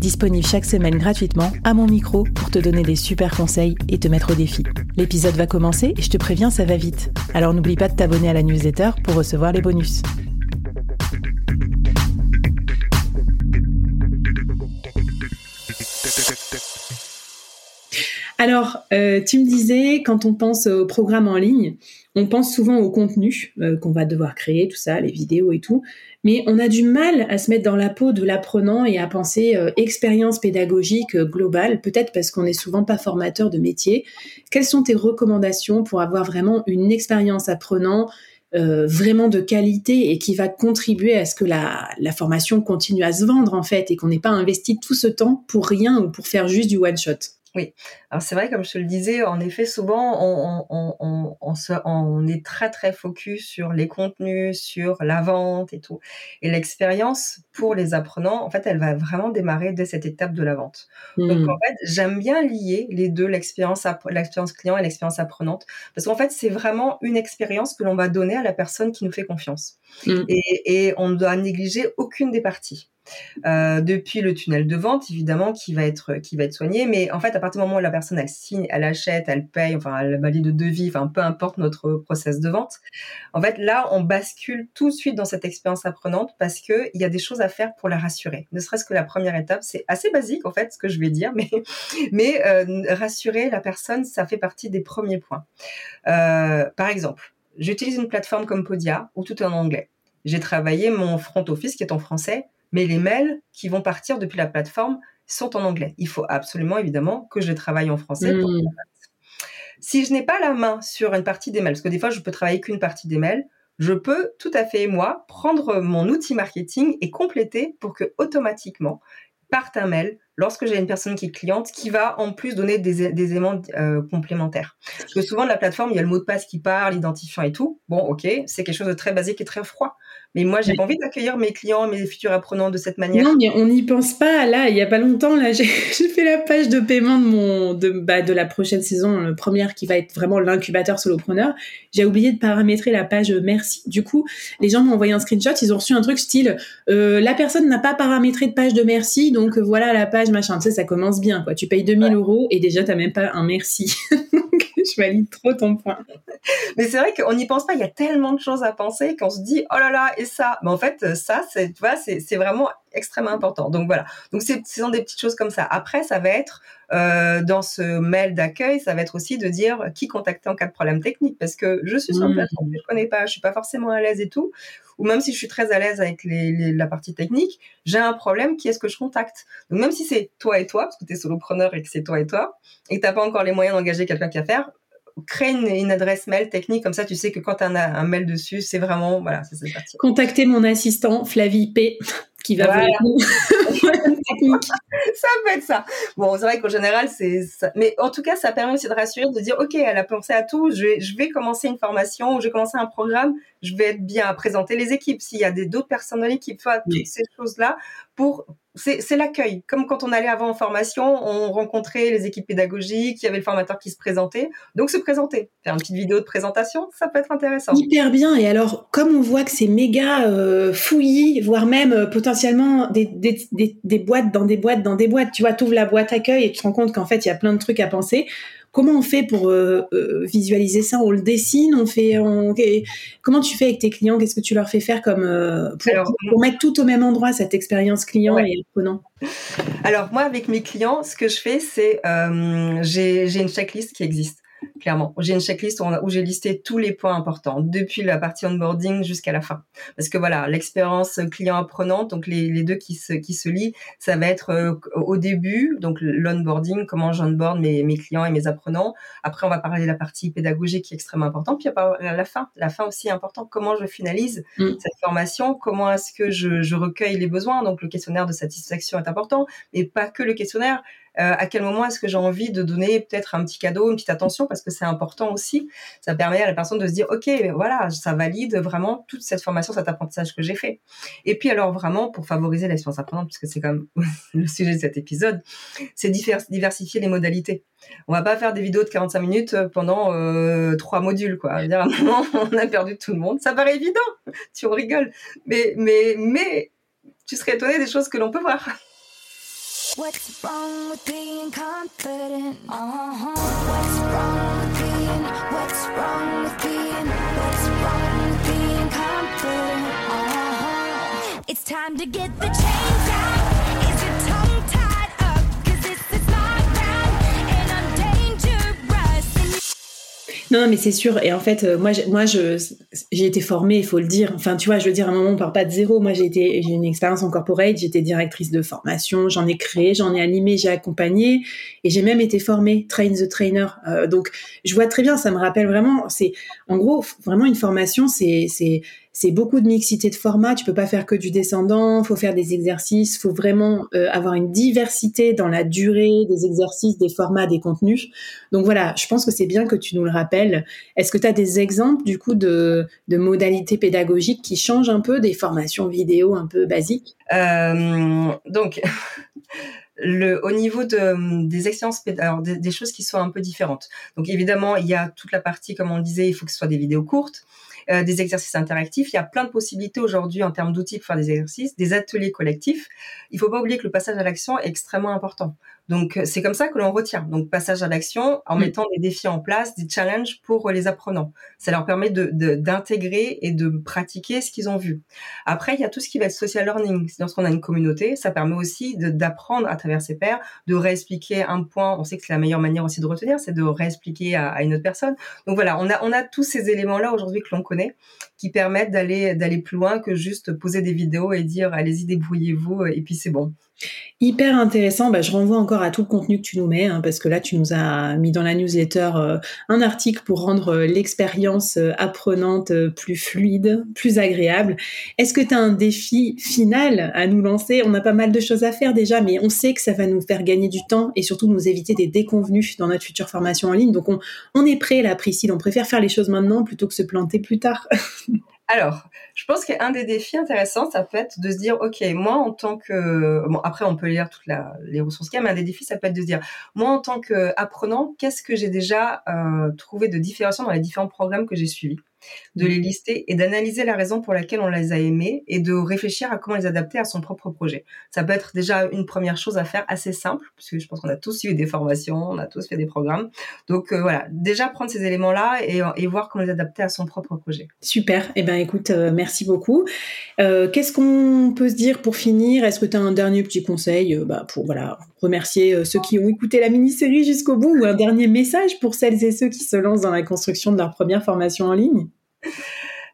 disponible chaque semaine gratuitement à mon micro pour te donner des super conseils et te mettre au défi. L'épisode va commencer et je te préviens, ça va vite. Alors n'oublie pas de t'abonner à la newsletter pour recevoir les bonus. Alors, euh, tu me disais, quand on pense au programme en ligne, on pense souvent au contenu euh, qu'on va devoir créer, tout ça, les vidéos et tout, mais on a du mal à se mettre dans la peau de l'apprenant et à penser euh, expérience pédagogique euh, globale, peut-être parce qu'on n'est souvent pas formateur de métier. Quelles sont tes recommandations pour avoir vraiment une expérience apprenant vraiment de qualité et qui va contribuer à ce que la, la formation continue à se vendre en fait et qu'on n'ait pas investi tout ce temps pour rien ou pour faire juste du one shot? Oui, alors c'est vrai, comme je te le disais, en effet, souvent, on, on, on, on, se, on est très, très focus sur les contenus, sur la vente et tout. Et l'expérience pour les apprenants, en fait, elle va vraiment démarrer dès cette étape de la vente. Donc, hmm. en fait, j'aime bien lier les deux, l'expérience, client et l'expérience apprenante, parce qu'en fait, c'est vraiment une expérience que l'on va donner à la personne qui nous fait confiance. Hmm. Et, et on ne doit négliger aucune des parties. Euh, depuis le tunnel de vente, évidemment, qui va être qui va être soigné. Mais en fait, à partir du moment où la personne signe, elle achète, elle paye, enfin, elle valide de devis, enfin, peu importe notre process de vente. En fait, là, on bascule tout de suite dans cette expérience apprenante parce que il y a des choses à faire pour la rassurer. Ne serait-ce que la première étape, c'est assez basique en fait, ce que je vais dire, mais mais euh, rassurer la personne, ça fait partie des premiers points. Euh, par exemple, j'utilise une plateforme comme Podia où tout est en anglais. J'ai travaillé mon front office qui est en français mais les mails qui vont partir depuis la plateforme sont en anglais. Il faut absolument, évidemment, que je travaille en français. Mmh. Si je n'ai pas la main sur une partie des mails, parce que des fois, je peux travailler qu'une partie des mails, je peux tout à fait, moi, prendre mon outil marketing et compléter pour que automatiquement parte un mail lorsque j'ai une personne qui est cliente qui va en plus donner des, éléments euh, complémentaires. Parce que souvent, de la plateforme, il y a le mot de passe qui parle, l'identifiant et tout. Bon, ok, c'est quelque chose de très basique et très froid. Mais moi, j'ai pas envie d'accueillir mes clients, mes futurs apprenants de cette manière. Non, mais on n'y pense pas. Là, il y a pas longtemps, là, j'ai fait la page de paiement de mon, de, bah, de la prochaine saison, la première qui va être vraiment l'incubateur solopreneur. J'ai oublié de paramétrer la page merci. Du coup, les gens m'ont envoyé un screenshot. Ils ont reçu un truc style, euh, la personne n'a pas paramétré de page de merci, donc euh, voilà la page machin. Tu sais, ça commence bien, quoi. Tu payes 2000 euros et déjà, t'as même pas un merci. je valide trop ton point. Mais c'est vrai qu'on n'y pense pas. Il y a tellement de choses à penser qu'on se dit, oh là là, et ça? Mais en fait, ça, c'est, tu vois, c'est, c'est vraiment extrêmement important. Donc voilà. Donc c'est, ce sont des petites choses comme ça. Après, ça va être euh, dans ce mail d'accueil, ça va être aussi de dire qui contacter en cas de problème technique, parce que je suis sur une mmh. que je connais pas, je suis pas forcément à l'aise et tout, ou même si je suis très à l'aise avec la partie technique, j'ai un problème, qui est-ce que je contacte. Donc même si c'est toi et toi, parce que tu es solopreneur et que c'est toi et toi, et que t'as pas encore les moyens d'engager quelqu'un qui va faire, crée une, adresse mail technique comme ça tu sais que quand tu as un, mail dessus c'est vraiment voilà c'est parti. Contactez mon assistant Flavie P qui va voilà. ça peut être ça. Bon c'est vrai qu'en général c'est ça. mais en tout cas ça permet aussi de rassurer de dire ok elle a pensé à tout je vais je vais commencer une formation ou je vais commencer un programme. Je vais être bien à présenter les équipes. S'il y a d'autres personnes dans l'équipe toutes ces choses là pour c'est l'accueil. Comme quand on allait avant en formation, on rencontrait les équipes pédagogiques, il y avait le formateur qui se présentait. Donc se présenter, faire une petite vidéo de présentation, ça peut être intéressant. Hyper bien. Et alors, comme on voit que c'est méga euh, fouillis, voire même euh, potentiellement des, des, boîtes dans des boîtes dans des boîtes, tu vois, tu ouvres la boîte accueil et tu te rends compte qu'en fait, il y a plein de trucs à penser. Comment on fait pour euh, euh, visualiser ça? On le dessine On fait Comment tu fais avec tes clients? Qu'est-ce que tu leur fais faire comme euh, pour, mettre tout au même endroit cette expérience client et apprenant? Alors moi, avec mes clients, ce que je fais, c'est j'ai une checklist qui existe clairement. J'ai une checklist où, j'ai listé tous les points importants, depuis la partie onboarding jusqu'à la fin. Parce que voilà, l'expérience client apprenante, donc les, deux qui se, qui se lient, ça va être euh, au début, donc l'onboarding, comment j'onboard mes, mes clients et mes apprenants. Après, on va parler de la partie pédagogique qui est extrêmement importante. Puis la fin, la fin aussi est important. Comment je finalise mm. cette formation? Comment est-ce que je, je recueille les besoins? Donc le questionnaire de satisfaction est important, mais pas que le questionnaire à quel moment est-ce que j'ai envie de donner peut-être un petit cadeau, une petite attention, parce que c'est important aussi. Ça permet à la personne de se dire, ok, voilà, ça valide vraiment toute cette formation, cet apprentissage que j'ai fait. Et puis alors vraiment, pour favoriser l'expérience apprenante, puisque c'est comme le sujet de cet épisode, c'est diversifier les modalités. On va pas faire des vidéos de 45 minutes pendant euh, trois modules, quoi. à un moment, on a perdu tout le monde. Ça paraît évident, tu rigoles, mais mais mais tu serais étonné des choses que l'on peut voir. What's wrong with being confident? Uh-huh. What's wrong with being? What's wrong with being? What's wrong with being confident? Uh-huh. It's time to get the change Non, mais c'est sûr. Et en fait, euh, moi, moi, j'ai été formée, il faut le dire. Enfin, tu vois, je veux dire, à un moment, on part pas de zéro. Moi, j'ai été, j'ai une expérience en corporate. J'étais directrice de formation. J'en ai créé, j'en ai animé, j'ai accompagné, et j'ai même été formée, train the trainer. Euh, donc, je vois très bien. Ça me rappelle vraiment. C'est, en gros, vraiment une formation. C'est, c'est c'est beaucoup de mixité de formats. Tu peux pas faire que du descendant. Faut faire des exercices. Faut vraiment euh, avoir une diversité dans la durée des exercices, des formats, des contenus. Donc voilà, je pense que c'est bien que tu nous le rappelles. Est-ce que tu as des exemples du coup de, modalités pédagogiques qui changent un peu des formations vidéo un peu basiques? Euh, Donc. Le, au niveau de, des expériences, des, des, choses qui sont un peu différentes. Donc évidemment, il y a toute la partie, comme on disait, il faut que ce soit des vidéos courtes. Euh, des exercices interactifs. Il y a plein de possibilités aujourd'hui en termes d'outils pour faire des exercices, des ateliers collectifs. Il faut pas oublier que le passage à l'action est extrêmement important. Donc, euh, c'est comme ça que l'on retient. Donc, passage à l'action en mm. mettant des défis en place, des challenges pour les apprenants. Ça leur permet de, d'intégrer et de pratiquer ce qu'ils ont vu. Après, il y a tout ce qui va être social learning. Lorsqu'on a une communauté, ça permet aussi de, d'apprendre à travers ses pairs, de réexpliquer un point. On sait que c'est la meilleure manière aussi de retenir, c'est de réexpliquer à, à une autre personne. Donc voilà, on a, on a tous ces éléments-là aujourd'hui que l'on connaît qui permettent d'aller, d'aller plus loin que juste poser des vidéos et dire allez-y, débrouillez-vous et puis c'est bon. Hyper intéressant. Bah, je renvoie encore à tout le contenu que tu nous mets, hein, parce que là, tu nous as mis dans la newsletter euh, un article pour rendre euh, l'expérience euh, apprenante plus fluide, plus agréable. Est-ce que tu as un défi final à nous lancer? On a pas mal de choses à faire déjà, mais on sait que ça va nous faire gagner du temps et surtout nous éviter des déconvenus dans notre future formation en ligne. Donc, on, on est prêt là, Priscille. On préfère faire les choses maintenant plutôt que se planter plus tard. Alors, je pense qu'un des défis intéressants, ça peut être de se dire, ok, moi en tant que, bon après on peut lire toutes les ressources qu'il y a, mais un des défis, ça peut être de se dire, moi en tant qu'apprenant, qu'est-ce que j'ai déjà euh, trouvé de différenciant dans les différents programmes que j'ai suivis? De les lister et d'analyser la raison pour laquelle on les a aimés et de réfléchir à comment les adapter à son propre projet. Ça peut être déjà une première chose à faire assez simple, parce que je pense qu'on a tous eu des formations, on a tous fait des programmes. Donc euh, voilà, déjà prendre ces éléments-là et, et, voir comment les adapter à son propre projet. Super. Eh ben écoute, euh, merci beaucoup. Euh, Qu'est-ce qu'on peut se dire pour finir? Est-ce que tu as un dernier petit conseil euh, bah, pour voilà remercier ceux qui ont écouté la mini-série jusqu'au bout ou un dernier message pour celles et ceux qui se lancent dans la construction de leur première formation en ligne?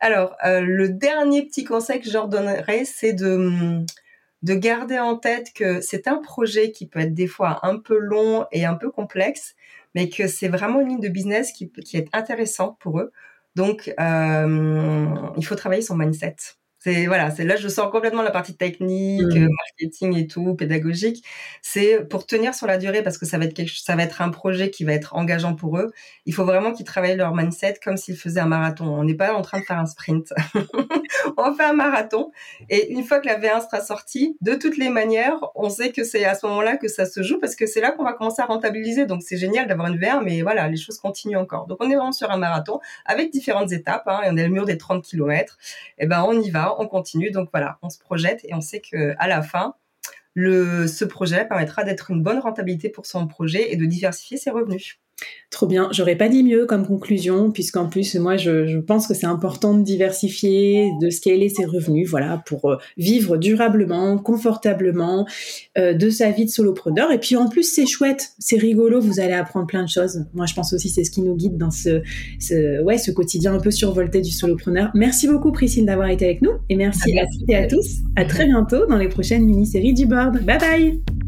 Alors, euh, le dernier petit conseil que je leur donnerais, c'est de, de garder en tête que c'est un projet qui peut être des fois un peu long et un peu complexe, mais que c'est vraiment une ligne de business qui, qui est intéressante pour eux. Donc, euh, il faut travailler son mindset. C'est voilà, c'est là je sors complètement la partie technique, mmh. marketing et tout, pédagogique. C'est pour tenir sur la durée parce que ça va être quelque, ça va être un projet qui va être engageant pour eux. Il faut vraiment qu'ils travaillent leur mindset comme s'ils faisaient un marathon. On n'est pas en train de faire un sprint. on fait un marathon et une fois que la V1 sera sortie, de toutes les manières, on sait que c'est à ce moment-là que ça se joue parce que c'est là qu'on va commencer à rentabiliser. Donc c'est génial d'avoir une V1, mais voilà, les choses continuent encore. Donc on est vraiment sur un marathon avec différentes étapes. Hein, et on est le mur des 30 km. Et ben on y va on continue. Donc voilà, on se projette et on sait que à la fin, ce projet permettra d'être une bonne rentabilité pour son projet et de diversifier ses revenus. Trop bien. J'aurais pas dit mieux comme conclusion, puisqu'en plus, moi, je, pense que c'est important de diversifier, de scaler ses revenus, voilà, pour euh, vivre durablement, confortablement euh, de sa vie de solopreneur. Et puis, en plus, c'est chouette, c'est rigolo, vous allez apprendre plein de choses. Moi, je pense aussi c'est ce qui nous guide dans ce, ce, ouais, ce quotidien un peu survolté du solopreneur. Merci beaucoup, Priscille, d'avoir été avec nous. Et merci, à toutes et à tous. À très bientôt dans les prochaines mini-séries du board. Bye bye!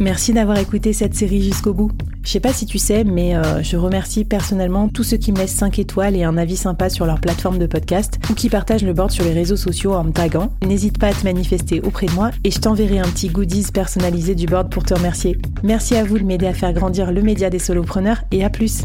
Merci d'avoir écouté cette série jusqu'au bout. Je sais pas si tu sais, mais euh, je remercie personnellement tous ceux qui me laissent 5 étoiles et un avis sympa sur leur plateforme de podcast ou qui partagent le board sur les réseaux sociaux en me taguant. N'hésite pas à te manifester auprès de moi et je t'enverrai un petit goodies personnalisé du board pour te remercier. Merci à vous de m'aider à faire grandir le média des solopreneurs et à plus.